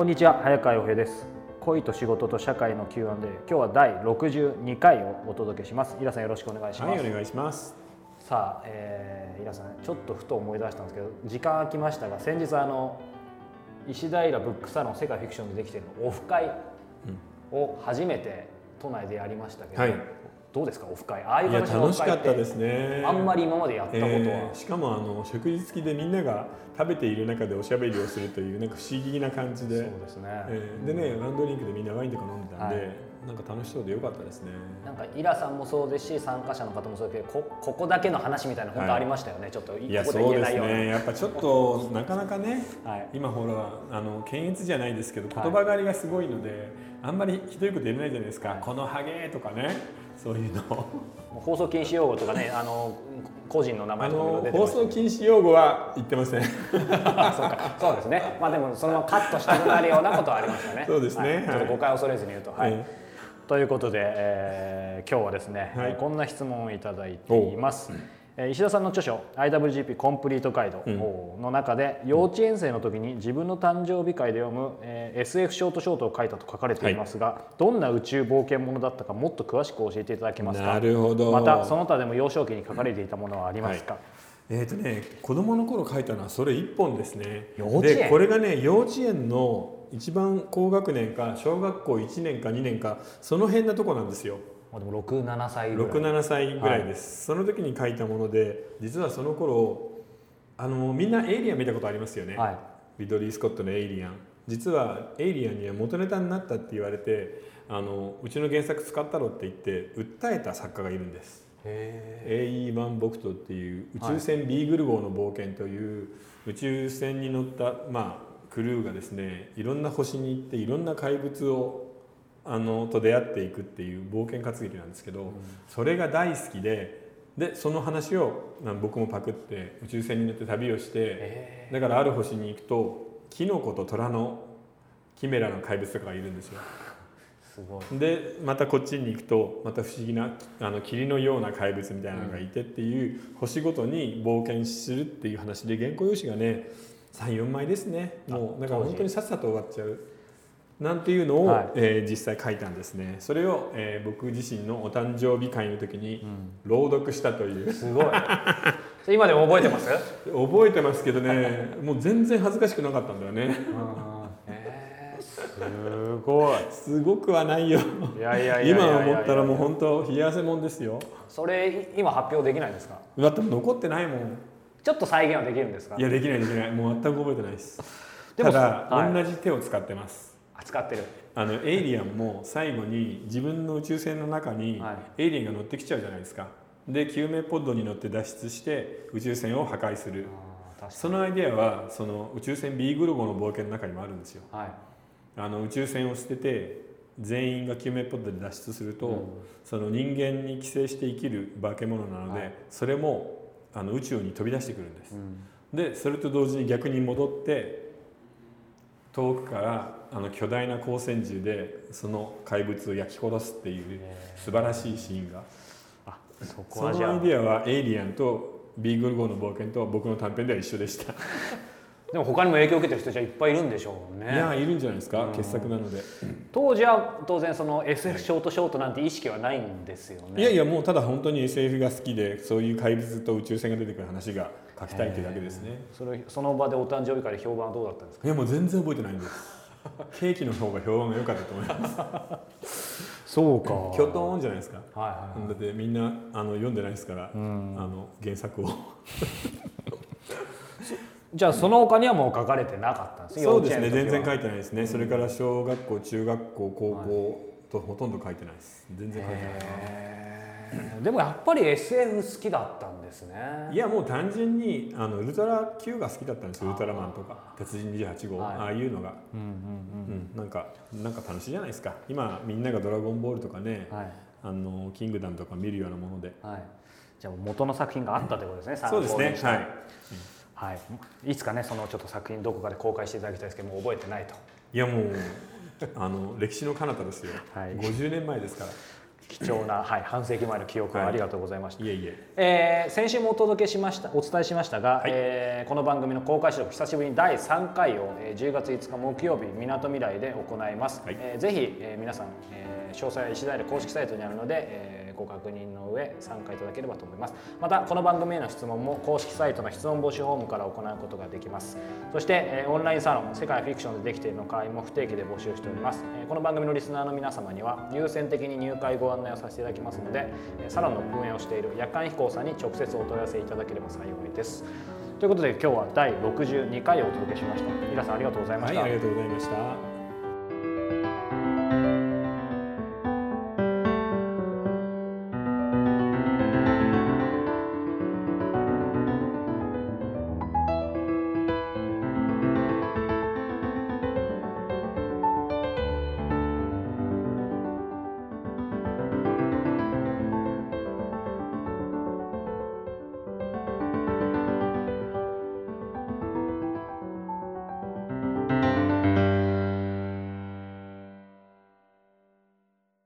こんにちは早川洋平です。恋と仕事と社会の Q&A 今日は第62回をお届けします。イラさんよろしくお願いします、はいお願いします。さあ、えー、イラさんちょっとふと思い出したんですけど時間空きましたが先日あの石平ブックサロン世界フィクションでできているオフ会を初めて都内でやりましたけど、はいどうですか？オフ会。ああいう形のオ楽しかったですね。あんまり今までやったことは、えーしかもあの食事付きでみんなが食べている中でおしゃべりをするというなんか不思議な感じで。そうですね、えーでねワンドリンクでみんなワインとか飲んでたんで、はい。なんか楽しそうでよかったですね。なんかイラさんもそうですし参加者の方もそうですけどこここだけの話みたいな本当ありましたよね、ちょっとここで言えないような。ね。やっぱちょっとなかなかねはい。今ほらあの検閲じゃないですけどはい言葉狩りがすごいので、あんまりひどいこと言えないじゃないですか、はいこのハゲとかねそういうの。放送禁止用語とかね あの個人の名あ前とか出て放送禁止用語は言ってません。あそうか。そうですね。まあでもそのままカットしたくなるようなことはありましたね。そうですね。はい。ちょっと誤解を恐れずに言うと。はい、えということで、えー今日はですね、はい。こんな質問をいただいています、えー石田さんの著書「IWGP コンプリートガイド」の中で、幼稚園生の時に自分の誕生日会で読む、えー SF ショートショートを書いたと書かれていますが、どんな宇宙冒険者だったかもっと詳しく教えていただけますか？なるほど。またその他でも幼少期に書かれていたものはありますか、えーとね、子供の頃書いたのはそれ一本ですね。幼稚園？でこれがね幼稚園の一番高学年か小学校1年か2年かその辺のとこなんですよまあでも67歳ぐらい。67歳ぐらいです、その時に書いたもので実はその頃あのみんなエイリアン見たことありますよね、はい。リドリー・スコットの「エイリアン」実はエイリアンには元ネタになったって言われてあのうちの原作使ったろって言って訴えた作家がいるんです。へエイ・マン・ボクトっていう宇宙船ビーグル号の冒険という宇宙船に乗った、まあ、クルーがですねいろんな星に行っていろんな怪物をあのと出会っていくっていう冒険活劇なんですけど、それが大好きででその話をまあ僕もパクって宇宙船に乗って旅をしてえ。だからある星に行くとキノコと虎のキメラの怪物とかがいるんですよ。すごい。でまたこっちに行くとまた不思議なあの霧のような怪物みたいなのがいてっていう、星ごとに冒険するっていう話で原稿用紙がね34枚ですね。もうだから本当にさっさと終わっちゃうなんていうのを、はい。えー実際書いたんですね。それを、えー僕自身のお誕生日会の時に朗読したという、すごい。今でも覚えてます？覚えてますけどね。もう全然恥ずかしくなかったんだよね。えー、すごい。すごくはないよ。いやいや。今思ったらもう本当冷や汗もんですよ。それ今発表できないんですか？だって残ってないもん。ちょっと再現はできるんですか？いやできないできない。もう全く覚えてないです。でもただ、はい。同じ手を使ってますあ使ってる。あのエイリアンも最後に自分の宇宙船の中にはエイリアンが乗ってきちゃうじゃないですか。で救命ポッドに乗って脱出して宇宙船を破壊する。そのアイデアはその宇宙船ビーグル号の冒険の中にもあるんですよ。にはい。あの宇宙船を捨てて全員が救命ポッドで脱出すると、うん。その人間に寄生して生きる化け物なので、はい。それもあの宇宙に飛び出してくるんです。うん。でそれと同時に逆に戻って遠くからあの巨大な光線銃でその怪物を焼き殺すっていう素晴らしいシーンが。あそこそのはじゃあ。アイデアはエイリアンとビーグル号の冒険と僕の短編では一緒でした、でも他にも影響を受けてる人じゃいっぱいいるんでしょうね。いやいるんじゃないですかうん。傑作なので、当時は当然その SF ショートショートなんて意識はないんですよね。いやいやもうただ本当に SF が好きでそういう怪物と宇宙船が出てくる話が書きたいというだけですね。それその場でお誕生日会で評判はどうだったんですか？いやもう全然覚えてないんです。ケーキの方が評判が良かったと思います。そうか。キョトーンじゃないですか。はいはい。だってみんなあの読んでないですから、うん。あの原作をじゃあその他にはもう書かれてなかったんですそうですね全然書いてないですね、それから小学校中学校高校とほとんど書いてないです。全然書いてない。でもやっぱり SF 好きだったんですね。いやもう単純にあのウルトラ Q が好きだったんですよ。ウルトラマンとか。鉄人28号、はい。ああいうのが、うんうんうん、なんかなんか楽しいじゃないですか。今みんなが「ドラゴンボール」とかねうんはい。あのキングダムとか見るようなもので。はい。じゃあ元の作品があったということですねそうですね。はいはい、いつかねそのちょっと作品どこかで公開していただきたいですけどもう覚えてないと。いやもうあの歴史の彼方ですよ、はい。50年前ですから。貴重な、はい、半世紀前の記憶をありがとうございました、いえいえ。えー先週もお届けしましたお伝えしましたが、はい。えーこの番組の公開収録久しぶりに第3回を、えー10月5日木曜日みなとみらいで行います、はい。えーぜひ、えー皆さん、えー詳細は石田イル公式サイトにあるので、えーご確認の上参加いただければと思います。またこの番組への質問も公式サイトの質問募集フォームから行うことができます。そして、えーオンラインサロン世界フィクションでできているの会も不定期で募集しております、えーこの番組のリスナーの皆様には優先的に入会ご案内をさせていただきますのでえーサロンの運営をしている夜間飛行さんに直接お問い合わせいただければ幸いです。ということで今日は第62回をお届けしました。皆さんありがとうございました、はいありがとうございました。